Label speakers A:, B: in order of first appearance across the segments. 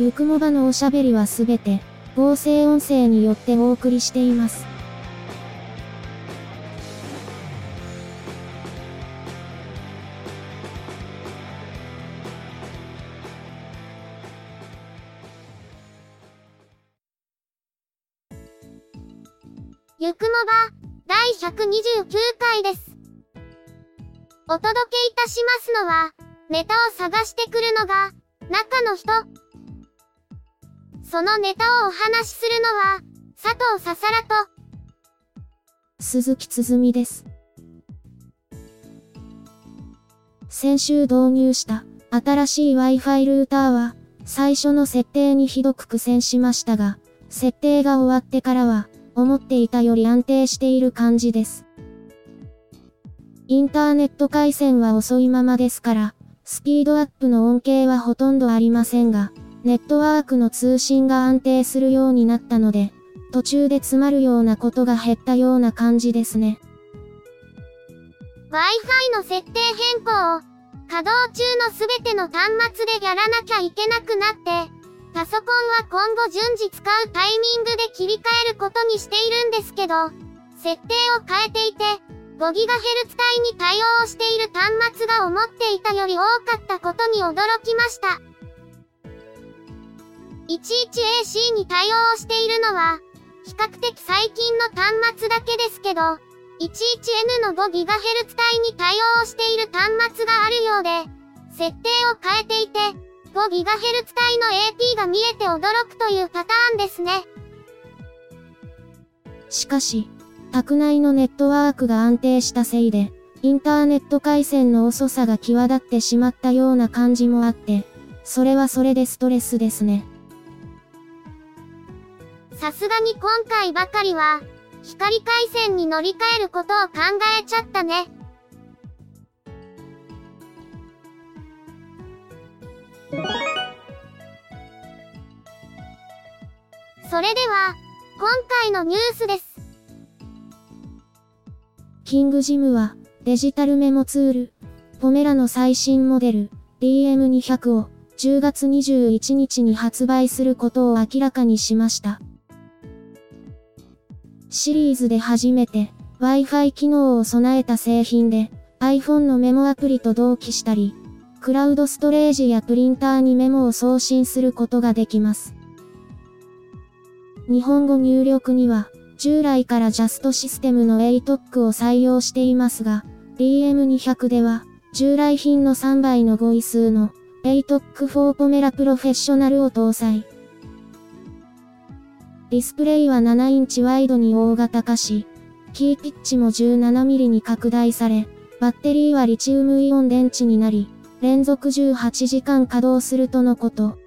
A: ゆくもばのおしゃべりはすべて、合成音声によってお送りしています。
B: ゆくもば、第129回です。お届けいたしますのは、ネタを探してくるのが、中の人。そのネタをお話しするのは、佐藤ささらと、
A: 鈴木つづみです。先週導入した新しい Wi-Fi ルーターは最初の設定にひどく苦戦しましたが、設定が終わってからは思っていたより安定している感じです。インターネット回線は遅いままですから、スピードアップの恩恵はほとんどありませんが、ネットワークの通信が安定するようになったので、途中で詰まるようなことが減ったような感じですね。
B: Wi-Fi の設定変更を稼働中のすべての端末でやらなきゃいけなくなって、パソコンは今後順次使うタイミングで切り替えることにしているんですけど、設定を変えていて、5GHz 帯に対応している端末が思っていたより多かったことに驚きました。11AC に対応しているのは、比較的最近の端末だけですけど、11N の 5GHz 帯に対応している端末があるようで、設定を変えていて、5GHz 帯の AP が見えて驚くというパターンですね。
A: しかし、宅内のネットワークが安定したせいで、インターネット回線の遅さが際立ってしまったような感じもあって、それはそれでストレスですね。
B: さすがに今回ばかりは、光回線に乗り換えることを考えちゃったね。それでは、今回のニュースです。
A: キングジムは、デジタルメモツール、ポメラの最新モデル、DM200 を、10月21日に発売することを明らかにしました。シリーズで初めて、Wi-Fi 機能を備えた製品で、iPhone のメモアプリと同期したり、クラウドストレージやプリンターにメモを送信することができます。日本語入力には、従来からジャストシステムの ATOC を採用していますが、DM200 では、従来品の3倍の語彙数の ATOC for Pomera Professional を搭載。ディスプレイは7インチワイドに大型化し、キーピッチも 17mm に拡大され、バッテリーはリチウムイオン電池になり、連続18時間稼働するとのこと。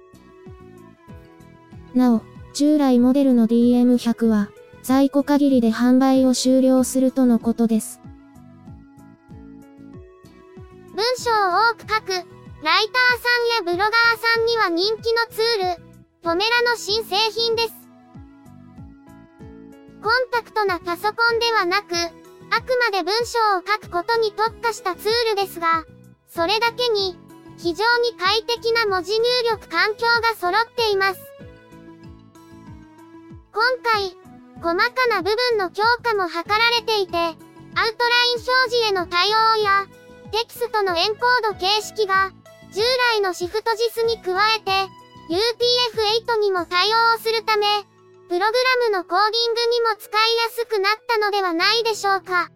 A: なお、従来モデルの DM100 は、在庫限りで販売を終了するとのことです。
B: 文章を多く書く、ライターさんやブロガーさんには人気のツール、ポメラの新製品です。コンパクトなパソコンではなく、あくまで文章を書くことに特化したツールですが、それだけに、非常に快適な文字入力環境が揃っています。今回、細かな部分の強化も図られていて、アウトライン表示への対応や、テキストのエンコード形式が、従来のシフト JIS に加えて、UTF-8 にも対応するため、プログラムのコーディングにも使いやすくなったのではないでしょうか。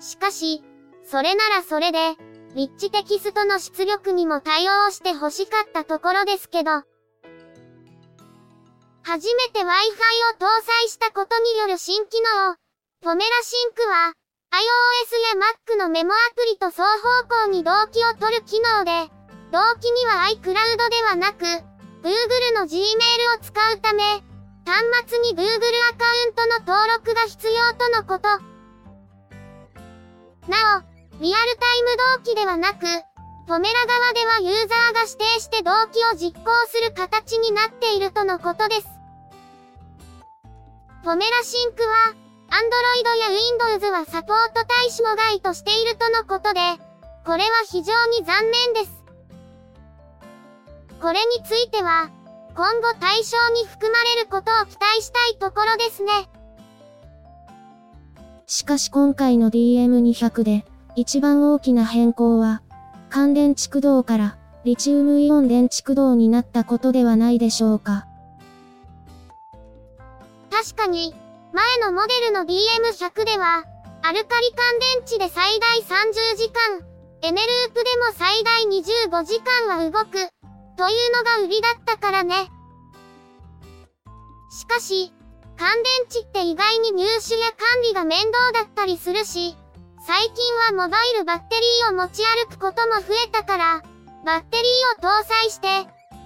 B: しかし、それならそれで、ウィッチテキストの出力にも対応して欲しかったところですけど。初めて Wi-Fi を搭載したことによる新機能、ポメラシンクは、iOS や Mac のメモアプリと双方向に同期を取る機能で、同期には iCloud ではなく、Google の Gmail を使うため、端末に Google アカウントの登録が必要とのこと。なお、リアルタイム同期ではなく、ポメラ側ではユーザーが指定して同期を実行する形になっているとのことです。ポメラシンクは、Android や Windows はサポート対象外としているとのことで、これは非常に残念です。これについては、今後対象に含まれることを期待したいところですね。
A: しかし今回の DM200 で、一番大きな変更は、乾電池駆動からリチウムイオン電池駆動になったことではないでしょうか。
B: 確かに、前のモデルの DM100 では、アルカリ乾電池で最大30時間、エネループでも最大25時間は動く、というのが売りだったからね。しかし、乾電池って意外に入手や管理が面倒だったりするし、最近はモバイルバッテリーを持ち歩くことも増えたから、バッテリーを搭載して、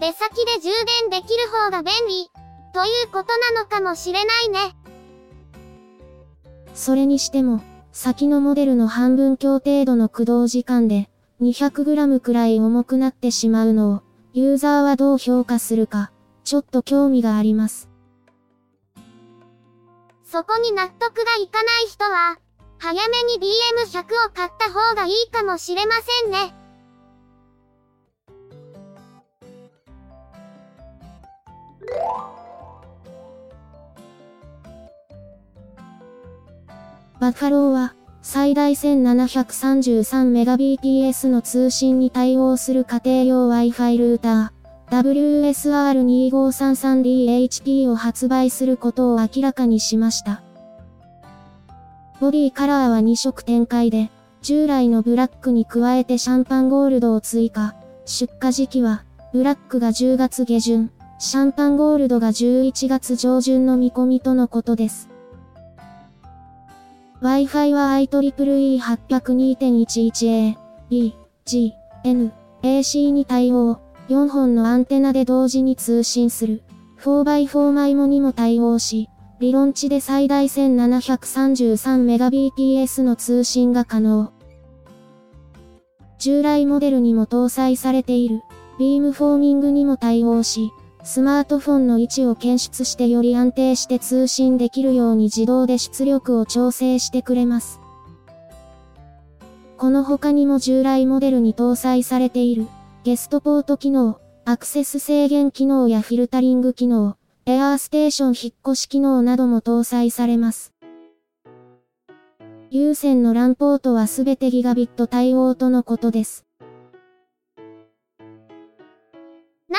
B: 出先で充電できる方が便利、ということなのかもしれないね。
A: それにしても、先のモデルの半分強程度の駆動時間で、200g くらい重くなってしまうのを、ユーザーはどう評価するか、ちょっと興味があります。
B: そこに納得がいかない人は、早めに BM100 を買った方がいいかもしれませんね。
A: バッファローは、最大 1733Mbps の通信に対応する家庭用 Wi-Fi ルーター、WSR2533DHP を発売することを明らかにしました。ボディカラーは2色展開で、従来のブラックに加えてシャンパンゴールドを追加。出荷時期は、ブラックが10月下旬、シャンパンゴールドが11月上旬の見込みとのことです。Wi-Fi は IEEE802.11a、B、G、N、AC に対応。4本のアンテナで同時に通信する。4x4 マイモにも対応し、理論値で最大 1733Mbps の通信が可能。従来モデルにも搭載されている、ビームフォーミングにも対応し、スマートフォンの位置を検出してより安定して通信できるように自動で出力を調整してくれます。この他にも従来モデルに搭載されている、ゲストポート機能、アクセス制限機能やフィルタリング機能、エアーステーション引っ越し機能なども搭載されます。有線の LAN ポートはすべてギガビット対応とのことです。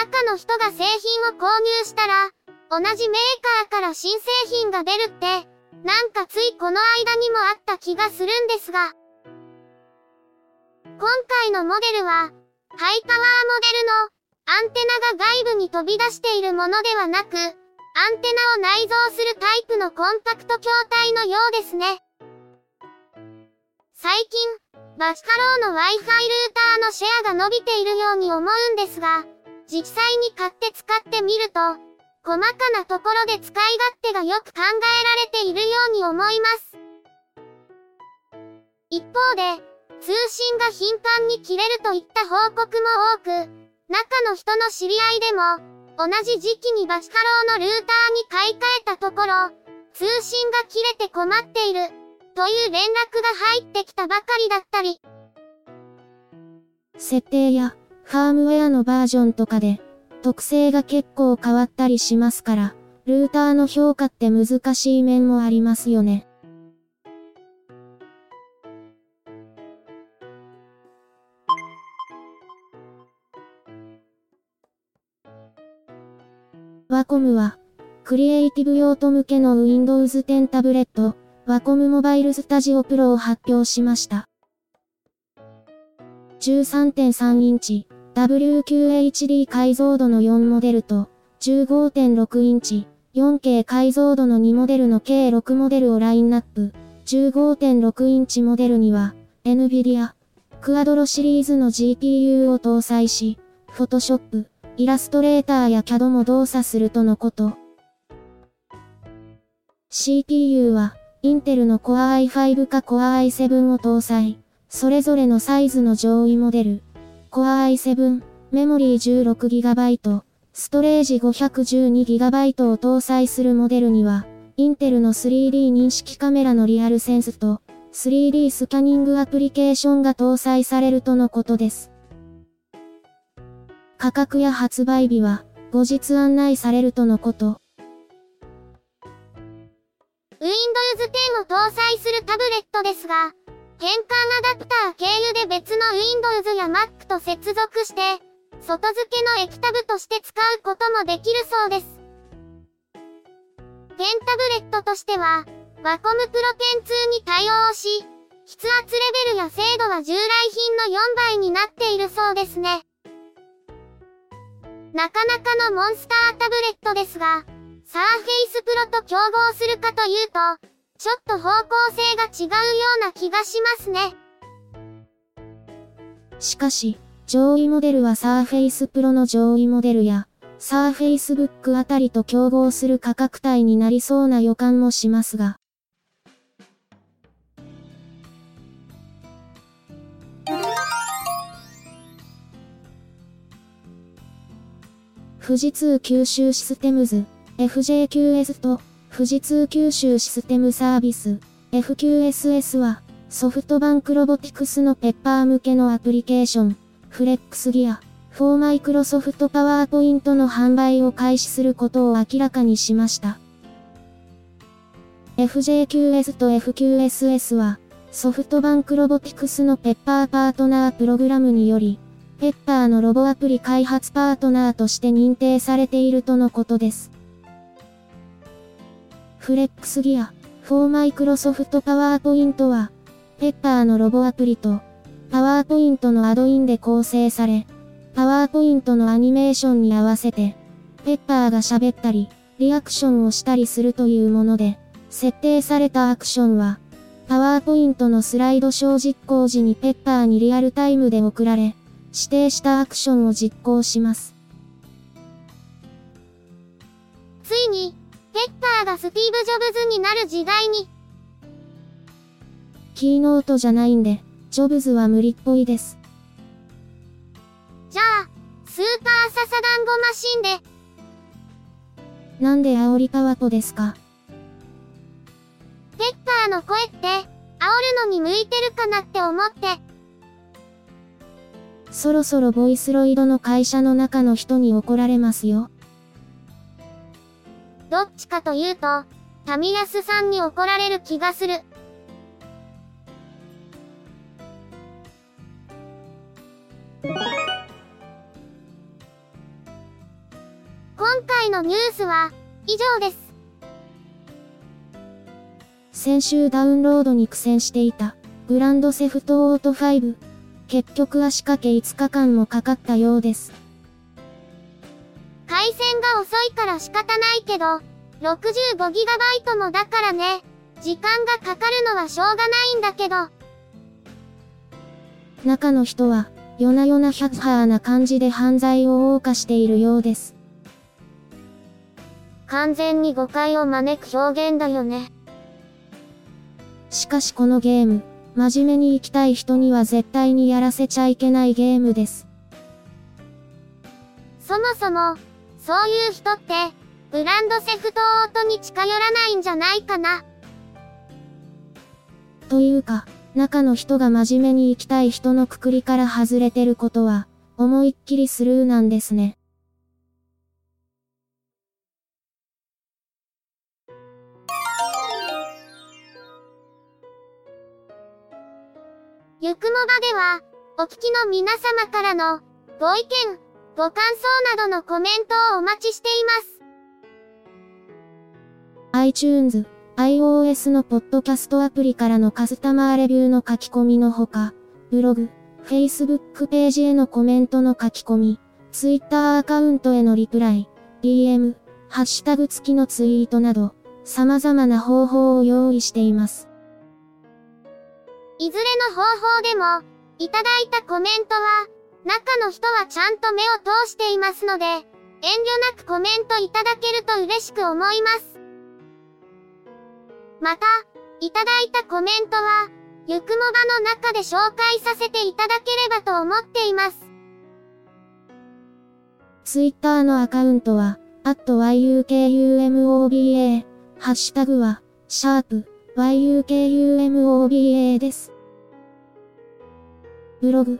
B: 中の人が製品を購入したら、同じメーカーから新製品が出るって、なんかついこの間にもあった気がするんですが。今回のモデルは、ハイパワーモデルのアンテナが外部に飛び出しているものではなく、アンテナを内蔵するタイプのコンパクト筐体のようですね。最近、バッファローの Wi-Fi ルーターのシェアが伸びているように思うんですが、実際に買って使ってみると、細かなところで使い勝手がよく考えられているように思います。一方で、通信が頻繁に切れるといった報告も多く、中の人の知り合いでも、同じ時期にバスハローのルーターに買い替えたところ、通信が切れて困っている、という連絡が入ってきたばかりだったり。
A: 設定や、ファームウェアのバージョンとかで、特性が結構変わったりしますから、ルーターの評価って難しい面もありますよね。ワコムは、クリエイティブ用途向けの Windows 10タブレット、ワコムモバイルスタジオプロを発表しました。13.3インチ、WQHD 解像度の4モデルと、15.6インチ、4K 解像度の2モデルの計6モデルをラインナップ。15.6インチモデルには、NVIDIA、クアドロシリーズの GPU を搭載し、Photoshop、イラストレーターや CAD も動作するとのこと。CPU は、インテルの Core i5 か Core i7 を搭載。それぞれのサイズの上位モデル。Core i7、メモリー 16GB、ストレージ 512GB を搭載するモデルには、インテルの 3D 認識カメラのリアルセンスと、3D スキャニングアプリケーションが搭載されるとのことです。価格や発売日は、後日案内されるとのこと。
B: Windows 10を搭載するタブレットですが、変換アダプター経由で別の Windows や Mac と接続して、外付けの液タブとして使うこともできるそうです。ペンタブレットとしては、ワコムプロペン2に対応し、筆圧レベルや精度は従来品の4倍になっているそうですね。なかなかのモンスタータブレットですが、 Surface Pro と競合するかというと、ちょっと方向性が違うような気がしますね。
A: しかし、上位モデルは Surface Pro の上位モデルや、 Surface Book あたりと競合する価格帯になりそうな予感もしますが。富士通九州システムズ FJQS と富士通九州システムサービス FQSS はソフトバンクロボティクスのペッパー向けのアプリケーションフレックスギアフォーマイクロソフトパワーポイントの販売を開始することを明らかにしました。FJQS と FQSS はソフトバンクロボティクスのペッパーパートナープログラムによりペッパーのロボアプリ開発パートナーとして認定されているとのことです。フレックスギア for Microsoft PowerPoint は、 Pepper のロボアプリと、 PowerPoint のアドインで構成され、 PowerPoint のアニメーションに合わせて、ペッパーが喋ったり、リアクションをしたりするというもので、設定されたアクションは、 PowerPoint のスライドショー実行時に Pepper にリアルタイムで送られ、指定したアクションを実行します。
B: スティーブ・ジョブズになる時代に。
A: キーノートじゃないんで、ジョブズは無理っぽいです。
B: じゃあ、スーパーササダンゴマシンで。
A: なんで煽りパワポですか？
B: ペッパーの声って、煽るのに向いてるかなって思って。
A: そろそろボイスロイドの会社の中の人に怒られますよ。
B: どっちかというと、タミヤスさんに怒られる気がする。今回のニュースは、以上です。
A: 先週ダウンロードに苦戦していた、グランドセフトオート5。結局足掛け5日間もかかったようです。
B: 回線が遅いから仕方ないけど、65GB もだからね、時間がかかるのはしょうがないんだけど。
A: 中の人は、夜な夜なヒャッハーな感じで犯罪を謳歌しているようです。
B: 完全に誤解を招く表現だよね。
A: しかしこのゲーム、真面目に行きたい人には絶対にやらせちゃいけないゲームです。
B: そもそも、そういう人って、グランドセフトオートに近寄らないんじゃないかな。
A: というか、中の人が真面目に行きたい人のくくりから外れてることは、思いっきりスルーなんですね。
B: ゆくもばでは、お聞きの皆様からの、ご意見、ご感想などのコメントをお待ちしています。
A: iTunes、iOS のポッドキャストアプリからのカスタマーレビューの書き込みのほか、ブログ、Facebook ページへのコメントの書き込み、Twitter アカウントへのリプライ、DM、ハッシュタグ付きのツイートなど、様々な方法を用意しています。
B: いずれの方法でも、いただいたコメントは、中の人はちゃんと目を通していますので、遠慮なくコメントいただけると嬉しく思います。また、いただいたコメントは、ゆくもばの中で紹介させていただければと思っています。
A: ツイッターのアカウントは、yukumoba、ハッシュタグは、シャープ、yukumoba です。ブログ、